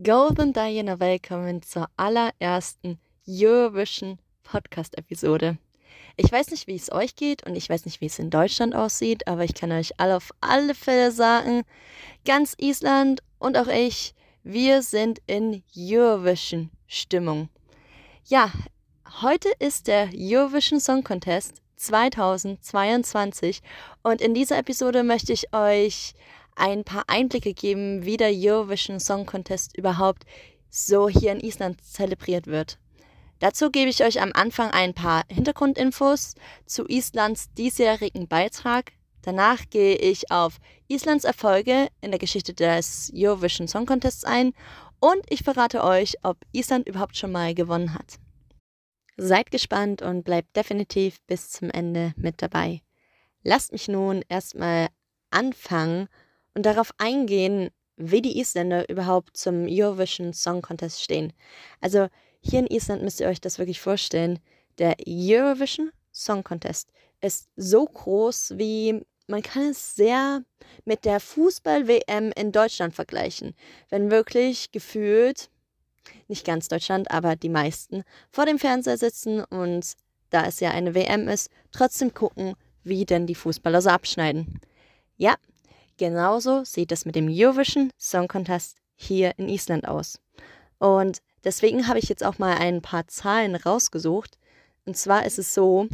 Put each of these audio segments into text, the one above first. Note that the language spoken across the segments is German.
Golden Diana, willkommen zur allerersten Eurovision Podcast-Episode. Ich weiß nicht, wie es euch geht und ich weiß nicht, wie es in Deutschland aussieht, aber ich kann euch alle auf alle Fälle sagen, ganz Island und auch ich, wir sind in Eurovision-Stimmung. Ja, heute ist der Eurovision Song Contest 2022 und in dieser Episode möchte ich euch ein paar Einblicke geben, wie der Eurovision Song Contest überhaupt so hier in Island zelebriert wird. Dazu gebe ich euch am Anfang ein paar Hintergrundinfos zu Islands diesjährigen Beitrag. Danach gehe ich auf Islands Erfolge in der Geschichte des Eurovision Song Contests ein und ich verrate euch, ob Island überhaupt schon mal gewonnen hat. Seid gespannt und bleibt definitiv bis zum Ende mit dabei. Lasst mich nun erstmal anfangen und darauf eingehen, wie die Isländer überhaupt zum Eurovision Song Contest stehen. Also hier in Island müsst ihr euch das wirklich vorstellen. Der Eurovision Song Contest ist so groß wie man kann es sehr mit der Fußball-WM in Deutschland vergleichen. Wenn wirklich gefühlt, nicht ganz Deutschland, aber die meisten, vor dem Fernseher sitzen und da es ja eine WM ist, trotzdem gucken, wie denn die Fußballer so abschneiden. Ja, Genauso sieht es mit dem Eurovision Song Contest hier in Island aus. Und deswegen habe ich jetzt auch mal ein paar Zahlen rausgesucht. Und zwar ist es so,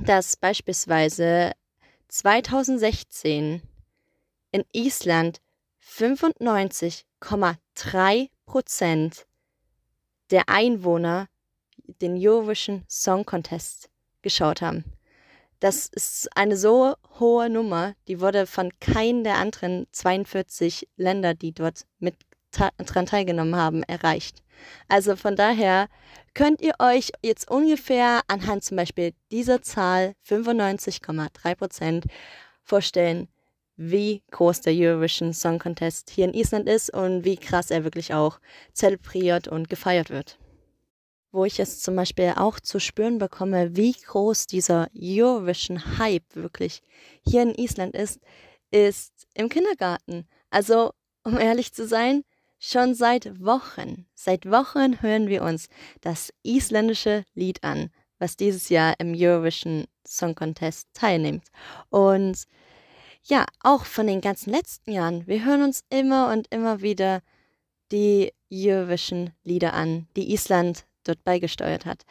dass beispielsweise 2016 in Island 95,3 Prozent der Einwohner den Eurovision Song Contest geschaut haben. Das ist eine so hohe Nummer, die wurde von keinem der anderen 42 Länder, die dort mit daran teilgenommen haben, erreicht. Also von daher könnt ihr euch jetzt ungefähr anhand zum Beispiel dieser Zahl 95,3 Prozent vorstellen, wie groß der Eurovision Song Contest hier in Island ist und wie krass er wirklich auch zelebriert und gefeiert wird wo ich es zum Beispiel auch zu spüren bekomme, wie groß dieser Eurovision-Hype wirklich hier in Island ist, ist im Kindergarten. Also, um ehrlich zu sein, schon seit Wochen, seit Wochen hören wir uns das isländische Lied an, was dieses Jahr im Eurovision Song Contest teilnimmt. Und ja, auch von den ganzen letzten Jahren, wir hören uns immer und immer wieder die Eurovision-Lieder an, die Island dort beigesteuert hat.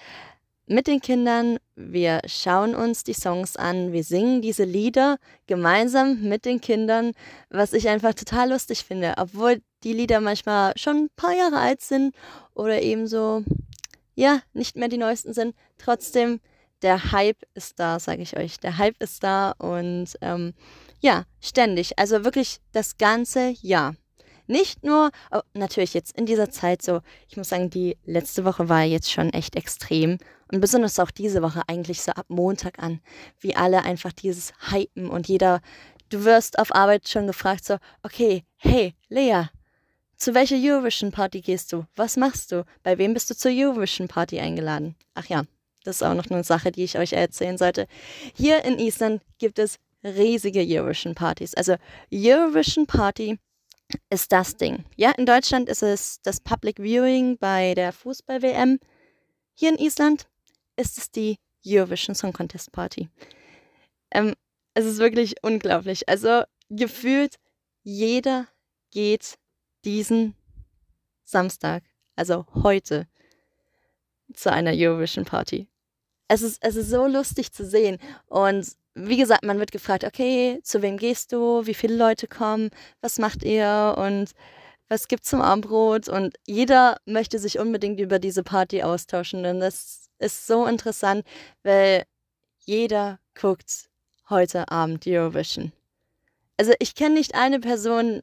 Mit den Kindern, wir schauen uns die Songs an, wir singen diese Lieder gemeinsam mit den Kindern, was ich einfach total lustig finde, obwohl die Lieder manchmal schon ein paar Jahre alt sind oder eben so, ja, nicht mehr die neuesten sind. Trotzdem, der Hype ist da, sage ich euch. Der Hype ist da und ähm, ja, ständig. Also wirklich das ganze Jahr. Nicht nur, oh, natürlich jetzt in dieser Zeit so, ich muss sagen, die letzte Woche war jetzt schon echt extrem. Und besonders auch diese Woche eigentlich so ab Montag an, wie alle einfach dieses Hypen und jeder, du wirst auf Arbeit schon gefragt so, okay, hey, Lea, zu welcher Eurovision Party gehst du? Was machst du? Bei wem bist du zur Eurovision Party eingeladen? Ach ja, das ist auch noch eine Sache, die ich euch erzählen sollte. Hier in Island gibt es riesige Eurovision Partys. Also Eurovision Party ist das Ding. Ja, in Deutschland ist es das Public Viewing bei der Fußball-WM. Hier in Island ist es die Eurovision Song Contest Party. Ähm, es ist wirklich unglaublich. Also gefühlt jeder geht diesen Samstag, also heute, zu einer Eurovision Party. Es ist, es ist so lustig zu sehen. Und wie gesagt, man wird gefragt, okay, zu wem gehst du, wie viele Leute kommen, was macht ihr? Und was gibt's zum Abendbrot? Und jeder möchte sich unbedingt über diese Party austauschen. Und das ist so interessant, weil jeder guckt heute Abend Eurovision. Also ich kenne nicht eine Person,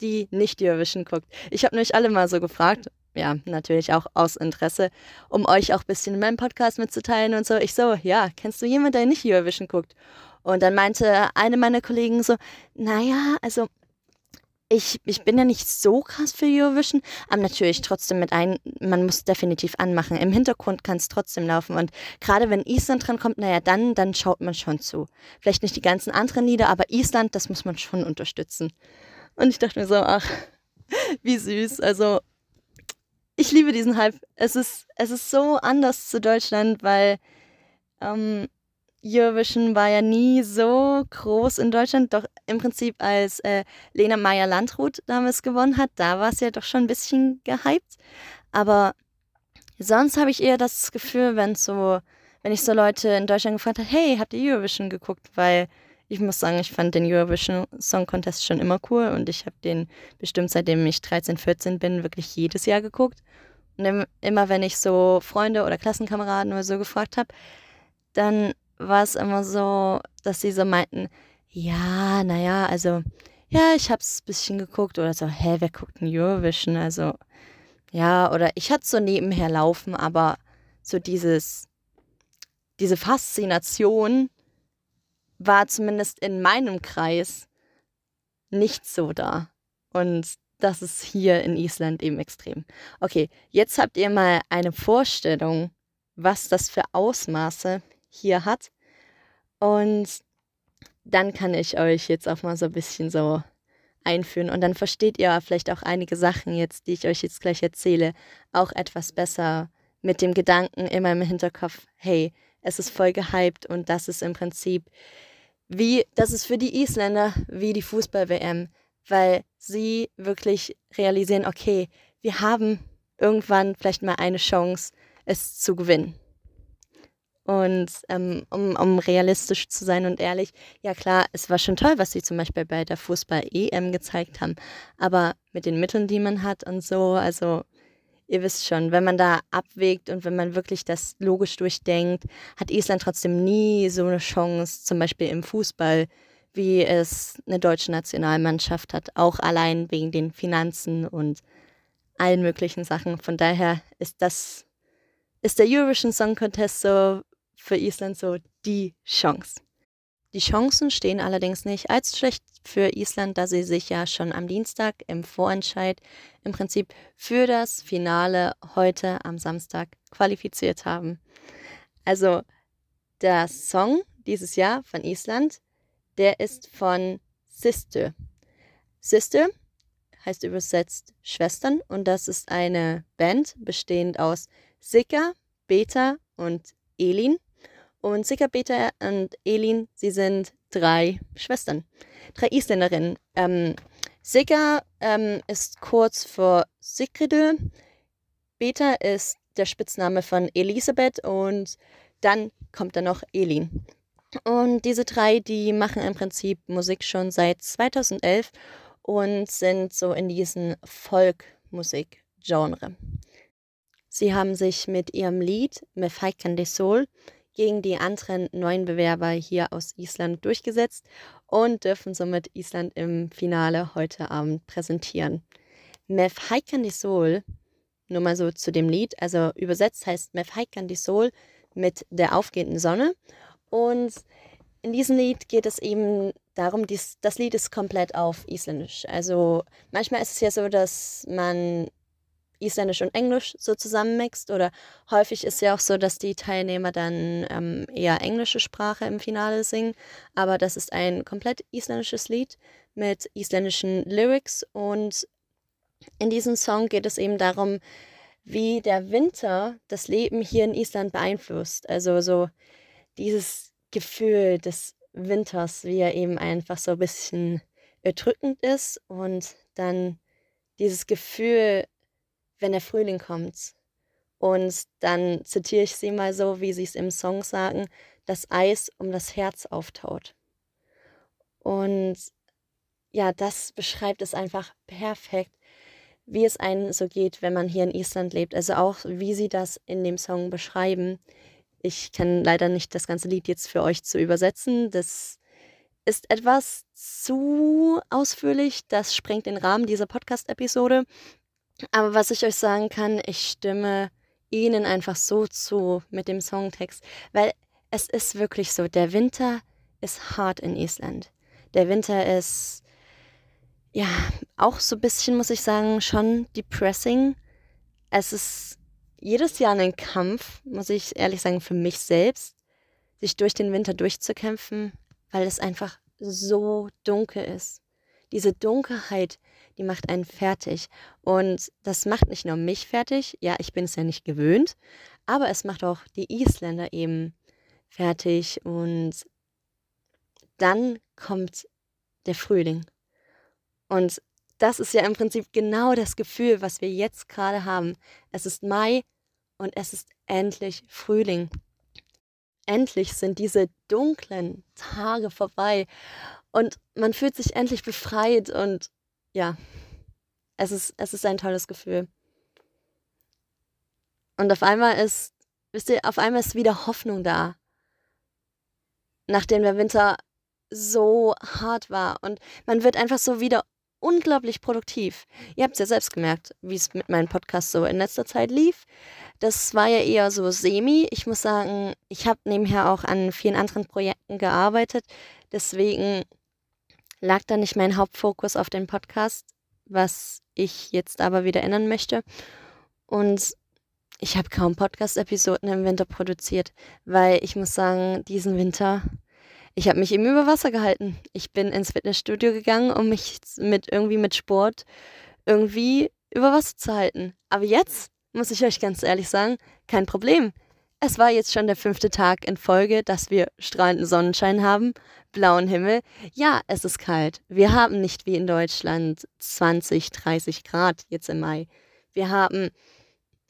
die nicht Eurovision guckt. Ich habe nämlich alle mal so gefragt ja, natürlich auch aus Interesse, um euch auch ein bisschen in meinem Podcast mitzuteilen und so. Ich so, ja, kennst du jemanden, der nicht Eurovision guckt? Und dann meinte eine meiner Kollegen so, naja, also ich, ich bin ja nicht so krass für Eurovision, aber natürlich trotzdem mit ein, man muss definitiv anmachen. Im Hintergrund kann es trotzdem laufen. Und gerade wenn Island dran kommt, naja, dann, dann schaut man schon zu. Vielleicht nicht die ganzen anderen Lieder, aber Island, das muss man schon unterstützen. Und ich dachte mir so, ach, wie süß. Also ich liebe diesen Hype. Es ist, es ist so anders zu Deutschland, weil ähm, Eurovision war ja nie so groß in Deutschland. Doch im Prinzip, als äh, Lena Meyer-Landrut damals gewonnen hat, da war es ja doch schon ein bisschen gehypt. Aber sonst habe ich eher das Gefühl, wenn so, wenn ich so Leute in Deutschland gefragt habe, hey, habt ihr Eurovision geguckt? Weil ich muss sagen, ich fand den Eurovision Song Contest schon immer cool und ich habe den bestimmt seitdem ich 13, 14 bin wirklich jedes Jahr geguckt. Und immer wenn ich so Freunde oder Klassenkameraden oder so gefragt habe, dann war es immer so, dass sie so meinten, ja, naja, also, ja, ich hab's ein bisschen geguckt oder so, hä, wer guckt denn Eurovision? Also, ja, oder ich hatte so nebenher laufen, aber so dieses, diese Faszination war zumindest in meinem Kreis nicht so da. Und das ist hier in Island eben extrem. Okay, jetzt habt ihr mal eine Vorstellung, was das für Ausmaße hier hat. Und dann kann ich euch jetzt auch mal so ein bisschen so einführen und dann versteht ihr vielleicht auch einige Sachen jetzt, die ich euch jetzt gleich erzähle, auch etwas besser mit dem Gedanken immer im Hinterkopf, hey, es ist voll gehypt und das ist im Prinzip wie, das ist für die Isländer wie die Fußball-WM, weil sie wirklich realisieren, okay, wir haben irgendwann vielleicht mal eine Chance, es zu gewinnen. Und ähm, um, um realistisch zu sein und ehrlich, ja klar, es war schon toll, was sie zum Beispiel bei der Fußball-EM gezeigt haben. Aber mit den Mitteln, die man hat und so, also ihr wisst schon, wenn man da abwägt und wenn man wirklich das logisch durchdenkt, hat Island trotzdem nie so eine Chance, zum Beispiel im Fußball, wie es eine deutsche Nationalmannschaft hat, auch allein wegen den Finanzen und allen möglichen Sachen. Von daher ist das, ist der Eurovision Song Contest so für Island so die Chance. Die Chancen stehen allerdings nicht als schlecht für Island, da sie sich ja schon am Dienstag im Vorentscheid im Prinzip für das Finale heute am Samstag qualifiziert haben. Also der Song dieses Jahr von Island, der ist von Sister. Sister heißt übersetzt Schwestern und das ist eine Band bestehend aus Sika, Beta und Elin. Und Sika, Beta und Elin, sie sind drei Schwestern, drei Isländerinnen. Ähm, Sika ähm, ist kurz vor Sigridö. Beta ist der Spitzname von Elisabeth und dann kommt da noch Elin. Und diese drei, die machen im Prinzip Musik schon seit 2011 und sind so in diesem Folkmusik-Genre. Sie haben sich mit ihrem Lied Mefaikan de Sol gegen die anderen neuen Bewerber hier aus Island durchgesetzt und dürfen somit Island im Finale heute Abend präsentieren. Mef Sol, nur mal so zu dem Lied, also übersetzt heißt Mef Sol mit der aufgehenden Sonne. Und in diesem Lied geht es eben darum, dies, das Lied ist komplett auf Isländisch. Also manchmal ist es ja so, dass man Isländisch und Englisch so zusammenmixt. Oder häufig ist ja auch so, dass die Teilnehmer dann ähm, eher englische Sprache im Finale singen. Aber das ist ein komplett isländisches Lied mit isländischen Lyrics. Und in diesem Song geht es eben darum, wie der Winter das Leben hier in Island beeinflusst. Also so dieses Gefühl des Winters, wie er eben einfach so ein bisschen erdrückend ist und dann dieses Gefühl wenn der Frühling kommt. Und dann zitiere ich sie mal so, wie sie es im Song sagen, das Eis um das Herz auftaut. Und ja, das beschreibt es einfach perfekt, wie es einem so geht, wenn man hier in Island lebt. Also auch, wie sie das in dem Song beschreiben. Ich kann leider nicht das ganze Lied jetzt für euch zu übersetzen. Das ist etwas zu ausführlich. Das sprengt den Rahmen dieser Podcast-Episode. Aber was ich euch sagen kann, ich stimme ihnen einfach so zu mit dem Songtext, weil es ist wirklich so, der Winter ist hart in Island. Der Winter ist, ja, auch so ein bisschen, muss ich sagen, schon depressing. Es ist jedes Jahr ein Kampf, muss ich ehrlich sagen, für mich selbst, sich durch den Winter durchzukämpfen, weil es einfach so dunkel ist. Diese Dunkelheit, die macht einen fertig. Und das macht nicht nur mich fertig, ja, ich bin es ja nicht gewöhnt, aber es macht auch die Isländer eben fertig. Und dann kommt der Frühling. Und das ist ja im Prinzip genau das Gefühl, was wir jetzt gerade haben. Es ist Mai und es ist endlich Frühling. Endlich sind diese dunklen Tage vorbei und man fühlt sich endlich befreit und ja, es ist, es ist ein tolles Gefühl. Und auf einmal ist, wisst ihr, auf einmal ist wieder Hoffnung da. Nachdem der Winter so hart war und man wird einfach so wieder unglaublich produktiv. Ihr habt es ja selbst gemerkt, wie es mit meinem Podcast so in letzter Zeit lief. Das war ja eher so semi. Ich muss sagen, ich habe nebenher auch an vielen anderen Projekten gearbeitet. Deswegen lag da nicht mein Hauptfokus auf den Podcast, was ich jetzt aber wieder ändern möchte. Und ich habe kaum Podcast-Episoden im Winter produziert, weil ich muss sagen, diesen Winter ich habe mich eben über Wasser gehalten. Ich bin ins Fitnessstudio gegangen, um mich mit irgendwie mit Sport irgendwie über Wasser zu halten. Aber jetzt, muss ich euch ganz ehrlich sagen, kein Problem. Es war jetzt schon der fünfte Tag in Folge, dass wir strahlenden Sonnenschein haben, blauen Himmel. Ja, es ist kalt. Wir haben nicht wie in Deutschland 20, 30 Grad jetzt im Mai. Wir haben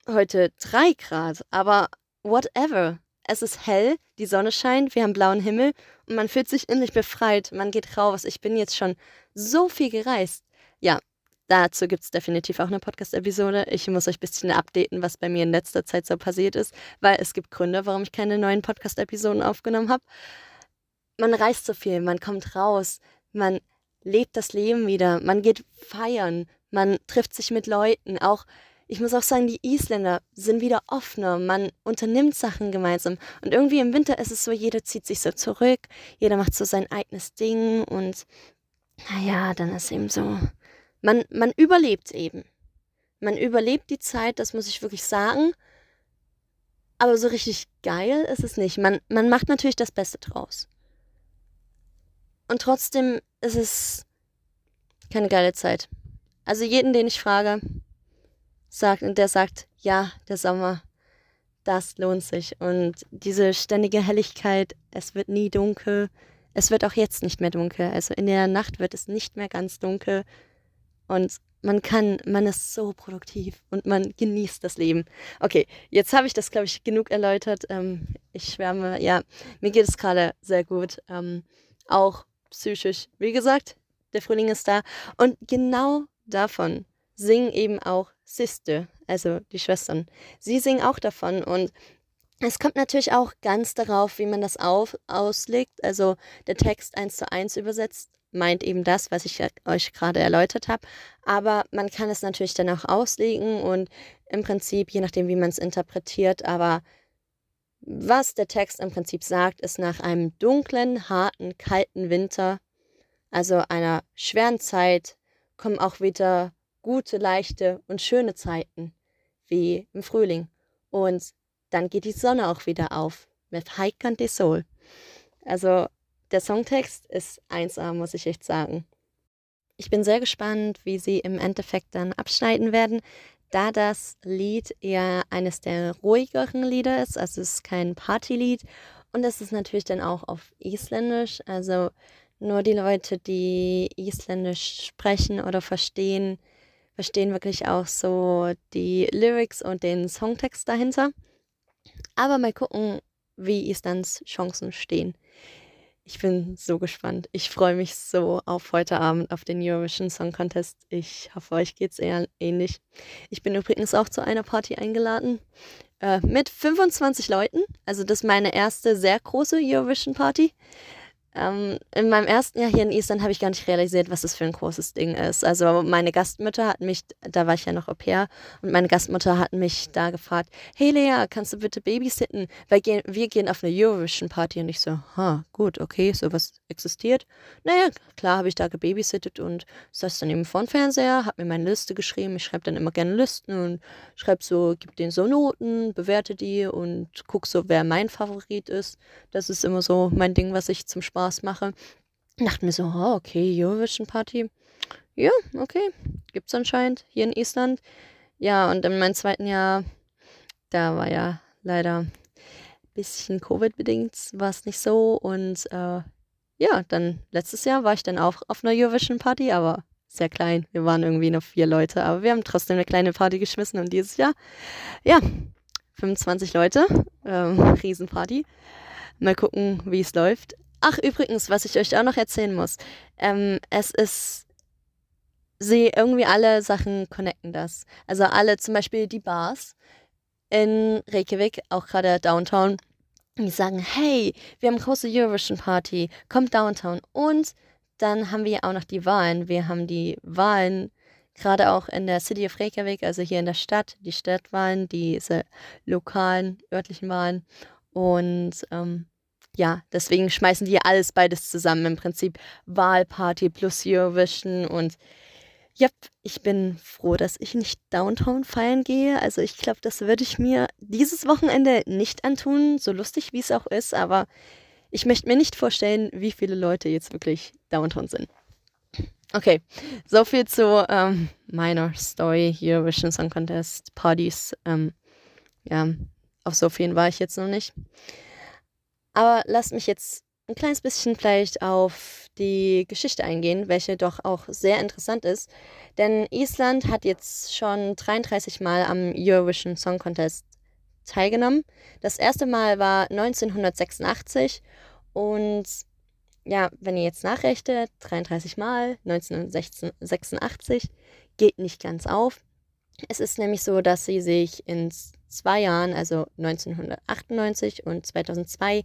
heute 3 Grad, aber whatever es ist hell, die Sonne scheint, wir haben blauen Himmel und man fühlt sich innerlich befreit. Man geht raus. Ich bin jetzt schon so viel gereist. Ja, dazu gibt es definitiv auch eine Podcast-Episode. Ich muss euch ein bisschen updaten, was bei mir in letzter Zeit so passiert ist, weil es gibt Gründe, warum ich keine neuen Podcast-Episoden aufgenommen habe. Man reist so viel, man kommt raus, man lebt das Leben wieder, man geht feiern, man trifft sich mit Leuten, auch ich muss auch sagen, die Isländer sind wieder offener. Man unternimmt Sachen gemeinsam. Und irgendwie im Winter ist es so, jeder zieht sich so zurück, jeder macht so sein eigenes Ding und naja, dann ist eben so. Man, man überlebt eben. Man überlebt die Zeit, das muss ich wirklich sagen. Aber so richtig geil ist es nicht. Man, man macht natürlich das Beste draus. Und trotzdem ist es keine geile Zeit. Also jeden, den ich frage, sagt und der sagt, ja, der Sommer, das lohnt sich. Und diese ständige Helligkeit, es wird nie dunkel. Es wird auch jetzt nicht mehr dunkel. Also in der Nacht wird es nicht mehr ganz dunkel. Und man kann, man ist so produktiv und man genießt das Leben. Okay, jetzt habe ich das, glaube ich, genug erläutert. Ähm, ich schwärme, ja, mir geht es gerade sehr gut. Ähm, auch psychisch. Wie gesagt, der Frühling ist da. Und genau davon singen eben auch Sister, also die Schwestern. Sie singen auch davon und es kommt natürlich auch ganz darauf, wie man das auf, auslegt. Also der Text eins zu eins übersetzt meint eben das, was ich euch gerade erläutert habe. Aber man kann es natürlich dann auch auslegen und im Prinzip, je nachdem, wie man es interpretiert, aber was der Text im Prinzip sagt, ist nach einem dunklen, harten, kalten Winter, also einer schweren Zeit, kommen auch wieder gute, leichte und schöne Zeiten, wie im Frühling. Und dann geht die Sonne auch wieder auf mit Haikan de Sol. Also der Songtext ist 1A, muss ich echt sagen. Ich bin sehr gespannt, wie sie im Endeffekt dann abschneiden werden, da das Lied eher eines der ruhigeren Lieder ist, also es ist kein Partylied und es ist natürlich dann auch auf Isländisch, also nur die Leute, die Isländisch sprechen oder verstehen, verstehen wirklich auch so die Lyrics und den Songtext dahinter. Aber mal gucken, wie Islands Chancen stehen. Ich bin so gespannt. Ich freue mich so auf heute Abend auf den Eurovision Song Contest. Ich hoffe, euch geht es eher ähnlich. Ich bin übrigens auch zu einer Party eingeladen äh, mit 25 Leuten. Also das ist meine erste sehr große Eurovision Party. Ähm, in meinem ersten Jahr hier in Island habe ich gar nicht realisiert, was das für ein großes Ding ist. Also meine Gastmutter hat mich, da war ich ja noch Au pair, und meine Gastmutter hat mich da gefragt, hey Lea, kannst du bitte babysitten? Weil wir gehen auf eine Eurovision-Party. Und ich so, ha, gut, okay, sowas existiert. Naja, klar habe ich da gebabysittet und saß dann eben vor dem Fernseher, habe mir meine Liste geschrieben. Ich schreibe dann immer gerne Listen und schreibe so, gib denen so Noten, bewerte die und guck so, wer mein Favorit ist. Das ist immer so mein Ding, was ich zum Spaß mache. Dachte mir so, oh, okay, Eurovision Party. Ja, okay, gibt's anscheinend hier in Island. Ja, und in meinem zweiten Jahr, da war ja leider ein bisschen Covid-bedingt, war es nicht so. Und äh, ja, dann letztes Jahr war ich dann auch auf einer Eurovision Party, aber sehr klein. Wir waren irgendwie nur vier Leute, aber wir haben trotzdem eine kleine Party geschmissen und dieses Jahr, ja, 25 Leute, ähm, Riesenparty. Mal gucken, wie es läuft. Ach, übrigens, was ich euch auch noch erzählen muss. Ähm, es ist, sie irgendwie alle Sachen connecten das. Also alle, zum Beispiel die Bars in Reykjavik, auch gerade Downtown, die sagen, hey, wir haben große Eurovision Party, kommt Downtown. Und dann haben wir auch noch die Wahlen. Wir haben die Wahlen gerade auch in der City of Reykjavik, also hier in der Stadt, die Stadtwahlen, diese lokalen, örtlichen Wahlen. Und ähm, ja, deswegen schmeißen die alles beides zusammen. Im Prinzip Wahlparty plus Eurovision und ja, ich bin froh, dass ich nicht Downtown feiern gehe. Also ich glaube, das würde ich mir dieses Wochenende nicht antun, so lustig wie es auch ist, aber ich möchte mir nicht vorstellen, wie viele Leute jetzt wirklich Downtown sind. Okay, so viel zu ähm, meiner Story Eurovision Song Contest Partys. Ähm, ja, auf so vielen war ich jetzt noch nicht. Aber lasst mich jetzt ein kleines bisschen vielleicht auf die Geschichte eingehen, welche doch auch sehr interessant ist. Denn Island hat jetzt schon 33 Mal am Eurovision Song Contest teilgenommen. Das erste Mal war 1986 und ja, wenn ihr jetzt nachrechnet, 33 Mal 1986 geht nicht ganz auf. Es ist nämlich so, dass sie sich in zwei Jahren, also 1998 und 2002,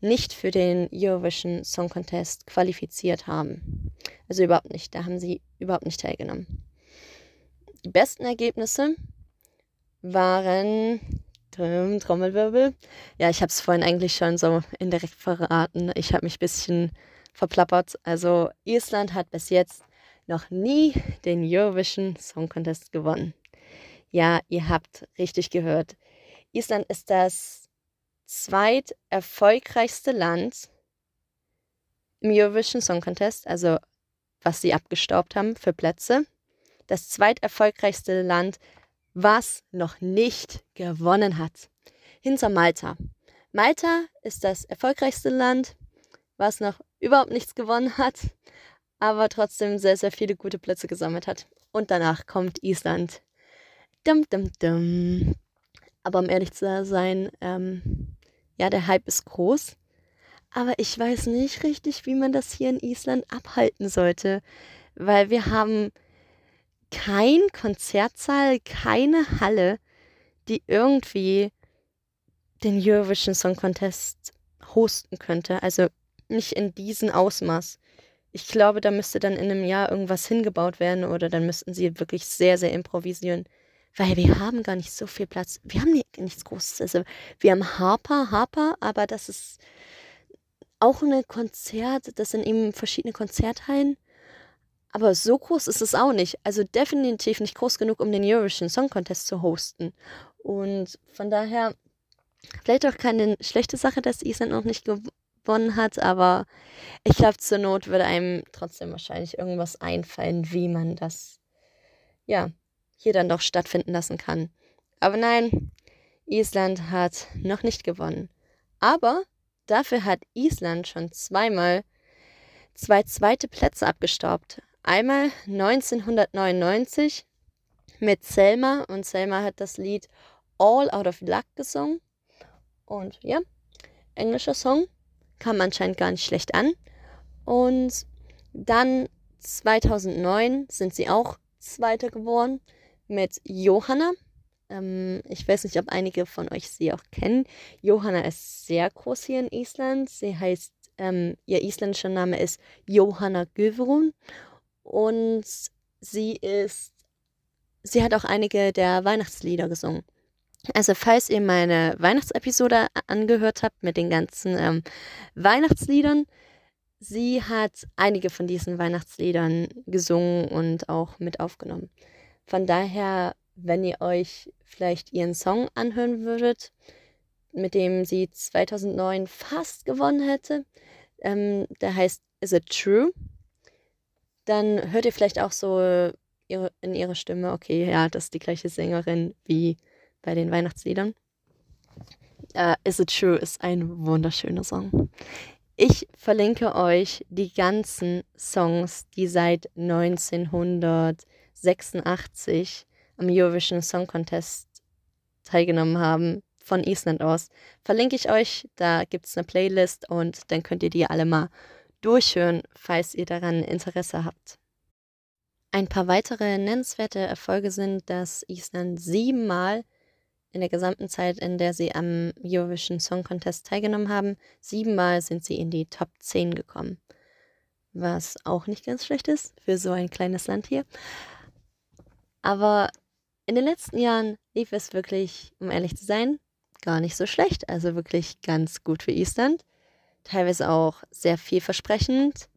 nicht für den Eurovision Song Contest qualifiziert haben. Also überhaupt nicht, da haben sie überhaupt nicht teilgenommen. Die besten Ergebnisse waren Trommelwirbel. Ja, ich habe es vorhin eigentlich schon so indirekt verraten. Ich habe mich ein bisschen verplappert. Also Island hat bis jetzt noch nie den Eurovision Song Contest gewonnen. Ja, ihr habt richtig gehört. Island ist das zweiterfolgreichste Land im Eurovision Song Contest, also was sie abgestaubt haben für Plätze. Das zweiterfolgreichste Land, was noch nicht gewonnen hat. Hinter Malta. Malta ist das erfolgreichste Land, was noch überhaupt nichts gewonnen hat, aber trotzdem sehr, sehr viele gute Plätze gesammelt hat. Und danach kommt Island Dum, dum, dum. Aber um ehrlich zu sein, ähm, ja, der Hype ist groß. Aber ich weiß nicht richtig, wie man das hier in Island abhalten sollte. Weil wir haben kein Konzertsaal, keine Halle, die irgendwie den Eurovision Song Contest hosten könnte. Also nicht in diesem Ausmaß. Ich glaube, da müsste dann in einem Jahr irgendwas hingebaut werden oder dann müssten sie wirklich sehr, sehr improvisieren weil wir haben gar nicht so viel Platz. Wir haben nichts Großes. Also wir haben Harper, Harper, aber das ist auch ein Konzert, das sind eben verschiedene Konzerthallen. Aber so groß ist es auch nicht. Also definitiv nicht groß genug, um den Eurovision Song Contest zu hosten. Und von daher, vielleicht auch keine schlechte Sache, dass Island noch nicht gewonnen hat, aber ich glaube, zur Not würde einem trotzdem wahrscheinlich irgendwas einfallen, wie man das, ja, hier dann doch stattfinden lassen kann. Aber nein, Island hat noch nicht gewonnen. Aber dafür hat Island schon zweimal zwei zweite Plätze abgestaubt. Einmal 1999 mit Selma und Selma hat das Lied All Out of Luck gesungen. Und ja, englischer Song, kam anscheinend gar nicht schlecht an. Und dann 2009 sind sie auch Zweiter geworden mit Johanna. Ähm, ich weiß nicht, ob einige von euch sie auch kennen. Johanna ist sehr groß hier in Island. Sie heißt, ähm, ihr isländischer Name ist Johanna Gudrun und sie ist, sie hat auch einige der Weihnachtslieder gesungen. Also falls ihr meine Weihnachtsepisode angehört habt mit den ganzen ähm, Weihnachtsliedern, sie hat einige von diesen Weihnachtsliedern gesungen und auch mit aufgenommen. Von daher, wenn ihr euch vielleicht ihren Song anhören würdet, mit dem sie 2009 fast gewonnen hätte, ähm, der heißt Is It True? Dann hört ihr vielleicht auch so ihre, in ihrer Stimme, okay, ja, das ist die gleiche Sängerin wie bei den Weihnachtsliedern. Uh, Is It True ist ein wunderschöner Song. Ich verlinke euch die ganzen Songs, die seit 1986 am Eurovision Song Contest teilgenommen haben, von Island aus. Verlinke ich euch, da gibt es eine Playlist und dann könnt ihr die alle mal durchhören, falls ihr daran Interesse habt. Ein paar weitere nennenswerte Erfolge sind, dass Island siebenmal in der gesamten Zeit, in der sie am Eurovision Song Contest teilgenommen haben, siebenmal sind sie in die Top 10 gekommen. Was auch nicht ganz schlecht ist für so ein kleines Land hier. Aber in den letzten Jahren lief es wirklich, um ehrlich zu sein, gar nicht so schlecht. Also wirklich ganz gut für Island. Teilweise auch sehr vielversprechend.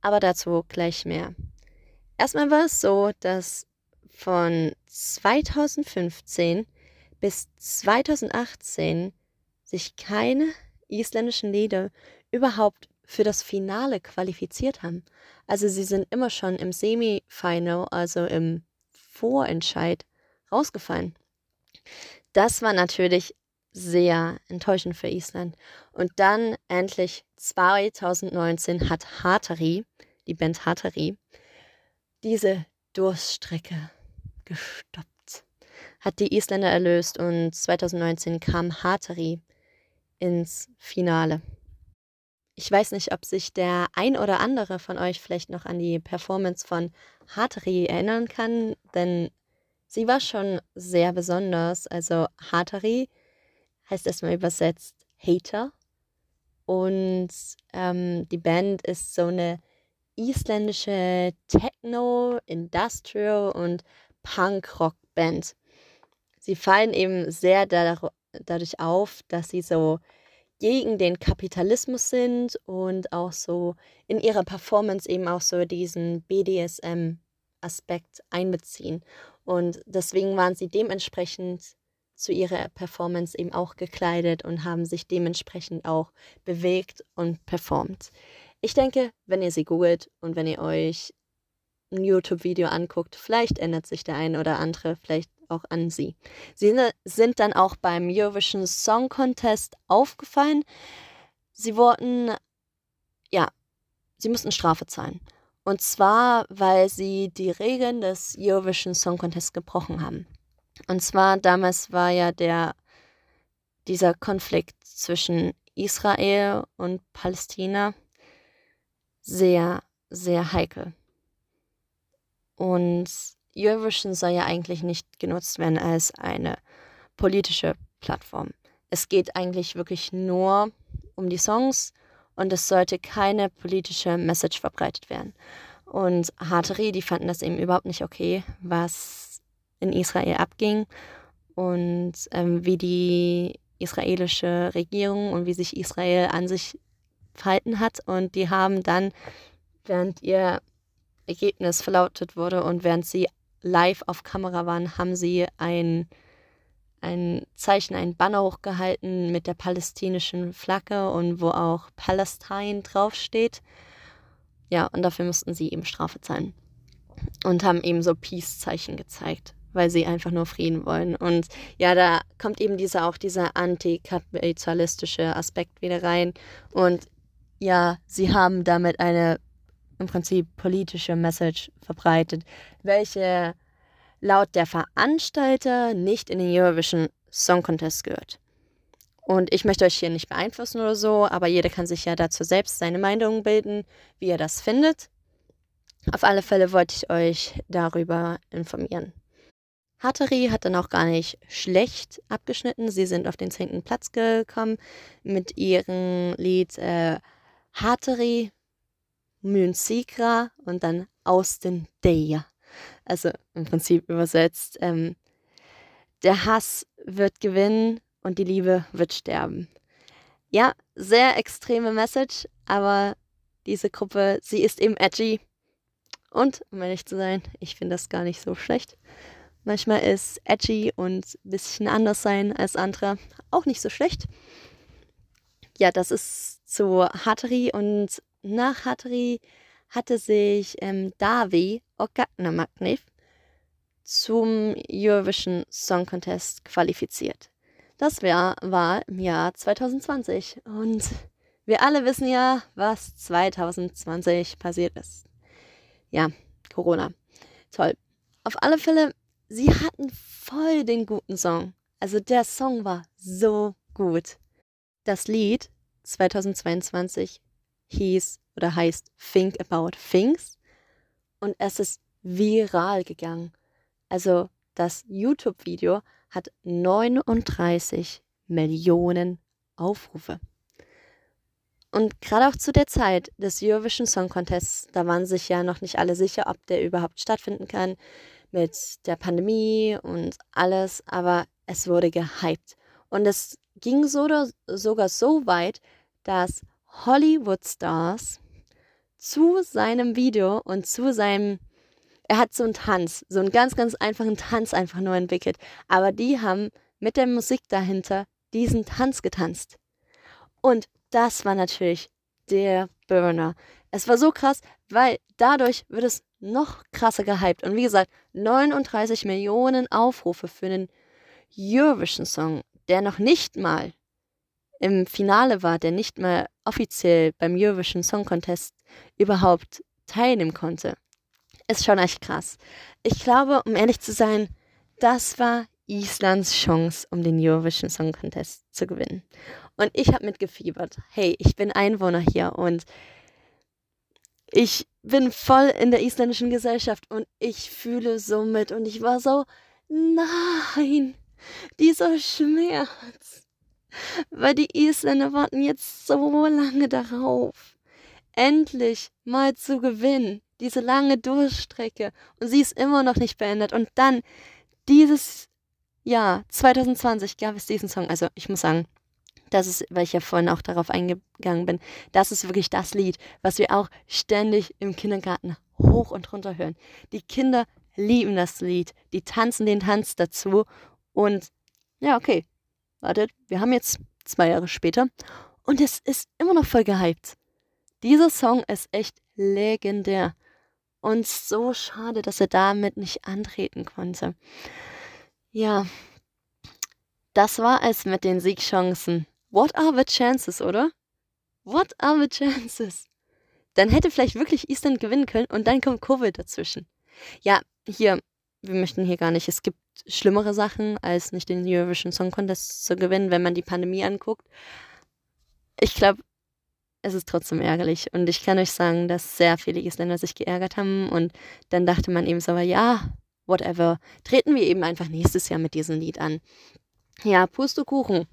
Aber dazu gleich mehr. Erstmal war es so, dass von 2015 bis 2018 sich keine isländischen Lieder überhaupt für das Finale qualifiziert haben. Also sie sind immer schon im Semifinal, also im Vorentscheid, rausgefallen. Das war natürlich sehr enttäuschend für Island. Und dann endlich 2019 hat Hatari, die Band Hatari, diese Durststrecke gestoppt hat die Isländer erlöst und 2019 kam Hatari ins Finale. Ich weiß nicht, ob sich der ein oder andere von euch vielleicht noch an die Performance von Hatari erinnern kann, denn sie war schon sehr besonders. Also Hatari heißt erstmal übersetzt Hater und ähm, die Band ist so eine isländische Techno, Industrial und Punk-Rock-Band sie fallen eben sehr dadurch auf, dass sie so gegen den Kapitalismus sind und auch so in ihrer Performance eben auch so diesen BDSM-Aspekt einbeziehen. Und deswegen waren sie dementsprechend zu ihrer Performance eben auch gekleidet und haben sich dementsprechend auch bewegt und performt. Ich denke, wenn ihr sie googelt und wenn ihr euch ein YouTube-Video anguckt, vielleicht ändert sich der eine oder andere, vielleicht auch an sie. Sie sind dann auch beim Eurovision Song Contest aufgefallen. Sie wurden, ja, sie mussten Strafe zahlen. Und zwar, weil sie die Regeln des Eurovision Song Contest gebrochen haben. Und zwar damals war ja der dieser Konflikt zwischen Israel und Palästina sehr, sehr heikel. Und Eurovision soll ja eigentlich nicht genutzt werden als eine politische Plattform. Es geht eigentlich wirklich nur um die Songs und es sollte keine politische Message verbreitet werden. Und Hateri, die fanden das eben überhaupt nicht okay, was in Israel abging und ähm, wie die israelische Regierung und wie sich Israel an sich verhalten hat. Und die haben dann, während ihr Ergebnis verlautet wurde und während sie live auf Kamera waren, haben sie ein, ein Zeichen, ein Banner hochgehalten mit der palästinischen Flagge und wo auch Palestine draufsteht. Ja, und dafür mussten sie eben Strafe zahlen. Und haben eben so Peace-Zeichen gezeigt, weil sie einfach nur Frieden wollen. Und ja, da kommt eben dieser auch dieser antikapitalistische Aspekt wieder rein. Und ja, sie haben damit eine im Prinzip politische Message verbreitet, welche laut der Veranstalter nicht in den Eurovision Song Contest gehört. Und ich möchte euch hier nicht beeinflussen oder so, aber jeder kann sich ja dazu selbst seine Meinung bilden, wie er das findet. Auf alle Fälle wollte ich euch darüber informieren. Hateri hat dann auch gar nicht schlecht abgeschnitten. Sie sind auf den zehnten Platz gekommen mit ihrem Lied äh, Hateri Münzigra und dann aus den Deja. Also im Prinzip übersetzt, ähm, der Hass wird gewinnen und die Liebe wird sterben. Ja, sehr extreme Message, aber diese Gruppe, sie ist eben edgy. Und, um ehrlich zu sein, ich finde das gar nicht so schlecht. Manchmal ist edgy und ein bisschen anders sein als andere auch nicht so schlecht. Ja, das ist zu Hatari und nach Hatari hatte sich ähm, Davi Ogagnamaknev zum Eurovision Song Contest qualifiziert. Das wär, war im Jahr 2020 und wir alle wissen ja, was 2020 passiert ist. Ja, Corona. Toll. Auf alle Fälle, sie hatten voll den guten Song. Also der Song war so gut. Das Lied 2022 hieß oder heißt Think About Things und es ist viral gegangen. Also das YouTube-Video hat 39 Millionen Aufrufe. Und gerade auch zu der Zeit des Eurovision Song Contests, da waren sich ja noch nicht alle sicher, ob der überhaupt stattfinden kann mit der Pandemie und alles, aber es wurde gehypt. Und es ging so, sogar so weit, dass Hollywood-Stars zu seinem Video und zu seinem, er hat so einen Tanz, so einen ganz, ganz einfachen Tanz einfach nur entwickelt. Aber die haben mit der Musik dahinter diesen Tanz getanzt. Und das war natürlich der Burner. Es war so krass, weil dadurch wird es noch krasser gehypt. Und wie gesagt, 39 Millionen Aufrufe für einen Eurovision-Song, der noch nicht mal im Finale war, der nicht mal offiziell beim Eurovision Song Contest überhaupt teilnehmen konnte. Ist schon echt krass. Ich glaube, um ehrlich zu sein, das war Islands Chance, um den Eurovision Song Contest zu gewinnen. Und ich habe mitgefiebert. Hey, ich bin Einwohner hier und ich bin voll in der isländischen Gesellschaft und ich fühle so mit und ich war so, nein, dieser Schmerz. Weil die Isländer warten jetzt so lange darauf, endlich mal zu gewinnen. Diese lange Durchstrecke. Und sie ist immer noch nicht beendet. Und dann dieses Jahr, 2020, gab es diesen Song. Also ich muss sagen, das ist, weil ich ja vorhin auch darauf eingegangen bin, das ist wirklich das Lied, was wir auch ständig im Kindergarten hoch und runter hören. Die Kinder lieben das Lied, die tanzen den Tanz dazu und ja, okay, wartet, wir haben jetzt zwei Jahre später und es ist immer noch voll gehypt. Dieser Song ist echt legendär und so schade, dass er damit nicht antreten konnte. Ja, das war es mit den Siegchancen. What are the chances, oder? What are the chances? Dann hätte vielleicht wirklich Island gewinnen können und dann kommt Covid dazwischen. Ja, hier, wir möchten hier gar nicht, es gibt schlimmere Sachen, als nicht den Eurovision Song Contest zu gewinnen, wenn man die Pandemie anguckt. Ich glaube, es ist trotzdem ärgerlich. Und ich kann euch sagen, dass sehr viele Isländer sich geärgert haben. Und dann dachte man eben so, ja, whatever, treten wir eben einfach nächstes Jahr mit diesem Lied an. Ja, Pustekuchen.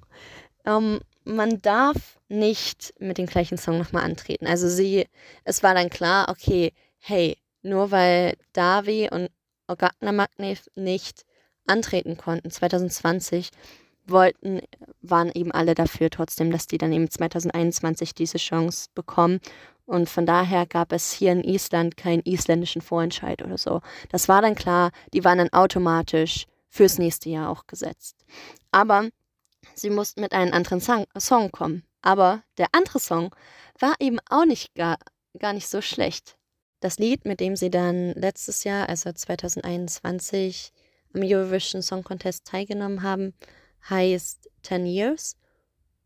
Ähm, man darf nicht mit dem gleichen Song nochmal antreten. Also sie, es war dann klar, okay, hey, nur weil Davi und Ogagna Magnev nicht antreten konnten 2020, wollten, waren eben alle dafür trotzdem, dass die dann eben 2021 diese Chance bekommen. Und von daher gab es hier in Island keinen isländischen Vorentscheid oder so. Das war dann klar, die waren dann automatisch fürs nächste Jahr auch gesetzt. Aber sie mussten mit einem anderen Song, kommen. Aber der andere Song war eben auch nicht gar, gar nicht so schlecht. Das Lied, mit dem sie dann letztes Jahr, also 2021, am Eurovision Song Contest teilgenommen haben, heißt 10 Years.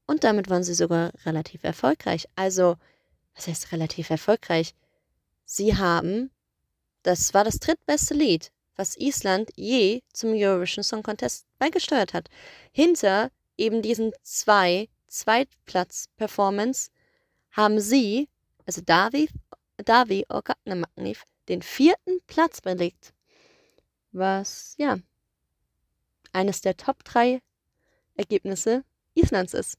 Und damit waren sie sogar relativ erfolgreich. Also, was heißt relativ erfolgreich? Sie haben, das war das drittbeste Lied, was Island je zum Eurovision Song Contest beigesteuert hat. Hinter eben diesen zwei Zweitplatz-Performance haben sie, also Davi, Davi Orgatnamagnif, den vierten Platz belegt was ja eines der Top 3 Ergebnisse Islands ist.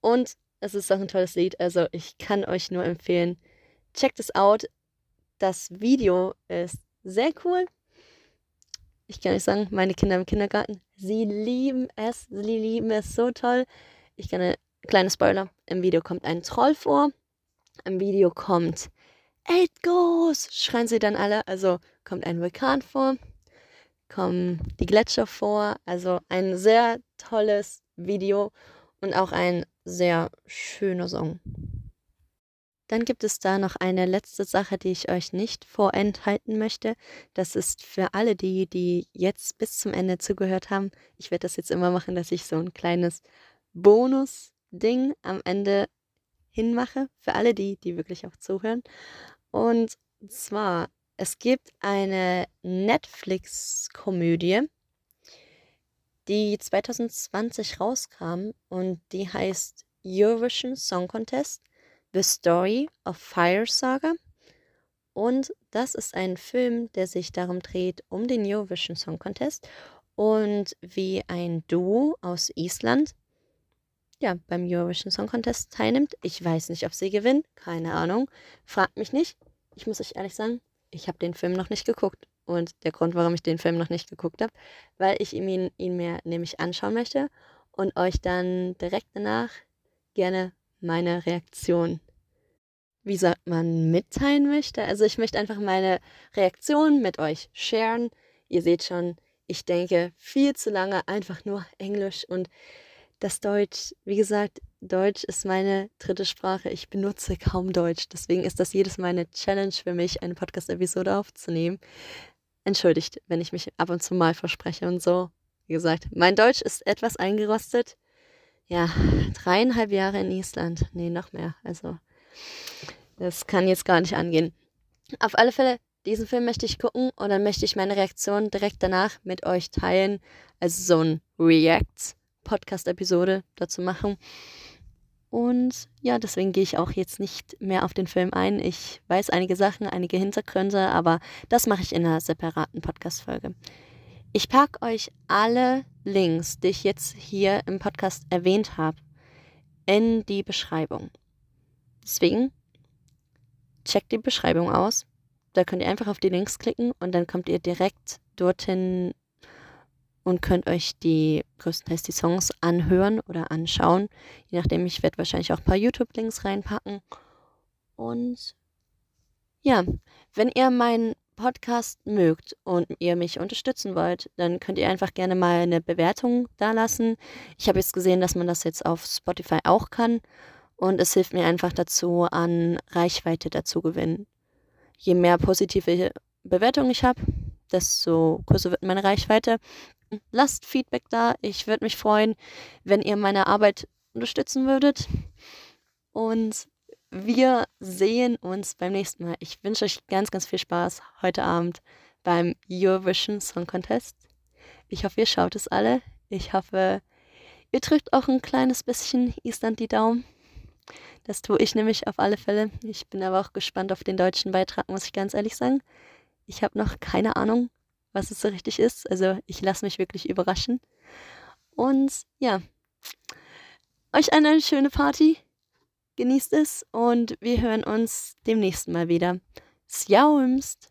Und es ist auch ein tolles Lied, also ich kann euch nur empfehlen, checkt es out. Das Video ist sehr cool. Ich kann euch sagen, meine Kinder im Kindergarten, sie lieben es, sie lieben es so toll. Ich kann eine kleine Spoiler, im Video kommt ein Troll vor. Im Video kommt Eight Goes, schreien sie dann alle, also kommt ein Vulkan vor kommen die Gletscher vor. Also ein sehr tolles Video und auch ein sehr schöner Song. Dann gibt es da noch eine letzte Sache, die ich euch nicht vorenthalten möchte. Das ist für alle die, die jetzt bis zum Ende zugehört haben. Ich werde das jetzt immer machen, dass ich so ein kleines Bonus-Ding am Ende hinmache. Für alle die, die wirklich auch zuhören. Und zwar, es gibt eine Netflix-Komödie, die 2020 rauskam und die heißt Eurovision Song Contest The Story of Fire Saga. Und das ist ein Film, der sich darum dreht, um den Eurovision Song Contest und wie ein Duo aus Island ja, beim Eurovision Song Contest teilnimmt. Ich weiß nicht, ob sie gewinnen, keine Ahnung. Fragt mich nicht. Ich muss euch ehrlich sagen, ich habe den Film noch nicht geguckt. Und der Grund, warum ich den Film noch nicht geguckt habe, weil ich ihn, ihn mir nämlich anschauen möchte und euch dann direkt danach gerne meine Reaktion, wie sagt man, mitteilen möchte. Also ich möchte einfach meine Reaktion mit euch sharen. Ihr seht schon, ich denke viel zu lange einfach nur Englisch und das Deutsch, wie gesagt, Deutsch ist meine dritte Sprache. Ich benutze kaum Deutsch. Deswegen ist das jedes Mal eine Challenge für mich, eine Podcast-Episode aufzunehmen. Entschuldigt, wenn ich mich ab und zu mal verspreche und so. Wie gesagt, mein Deutsch ist etwas eingerostet ja, dreieinhalb Jahre in Island. Nee, noch mehr. Also, das kann jetzt gar nicht angehen. Auf alle Fälle, diesen Film möchte ich gucken und dann möchte ich meine Reaktion direkt danach mit euch teilen. Also so ein React-Podcast-Episode dazu machen. Und ja, deswegen gehe ich auch jetzt nicht mehr auf den Film ein. Ich weiß einige Sachen, einige Hintergründe, aber das mache ich in einer separaten Podcast-Folge. Ich packe euch alle Links, die ich jetzt hier im Podcast erwähnt habe, in die Beschreibung. Deswegen checkt die Beschreibung aus. Da könnt ihr einfach auf die Links klicken und dann kommt ihr direkt dorthin und könnt euch die größtenteils die Songs anhören oder anschauen. Je nachdem, ich werde wahrscheinlich auch ein paar YouTube-Links reinpacken. Und ja, wenn ihr meinen Podcast mögt und ihr mich unterstützen wollt, dann könnt ihr einfach gerne mal eine Bewertung da lassen. Ich habe jetzt gesehen, dass man das jetzt auf Spotify auch kann und es hilft mir einfach dazu, an Reichweite dazu gewinnen. Je mehr positive Bewertungen ich habe, desto größer wird meine Reichweite. Lasst Feedback da. Ich würde mich freuen, wenn ihr meine Arbeit unterstützen würdet. Und wir sehen uns beim nächsten Mal. Ich wünsche euch ganz, ganz viel Spaß heute Abend beim Eurovision Song Contest. Ich hoffe, ihr schaut es alle. Ich hoffe, ihr drückt auch ein kleines bisschen Island die Daumen. Das tue ich nämlich auf alle Fälle. Ich bin aber auch gespannt auf den deutschen Beitrag, muss ich ganz ehrlich sagen. Ich habe noch keine Ahnung, was es so richtig ist. Also ich lasse mich wirklich überraschen. Und ja, euch eine schöne Party. Genießt es und wir hören uns demnächst mal wieder. Sjałmst!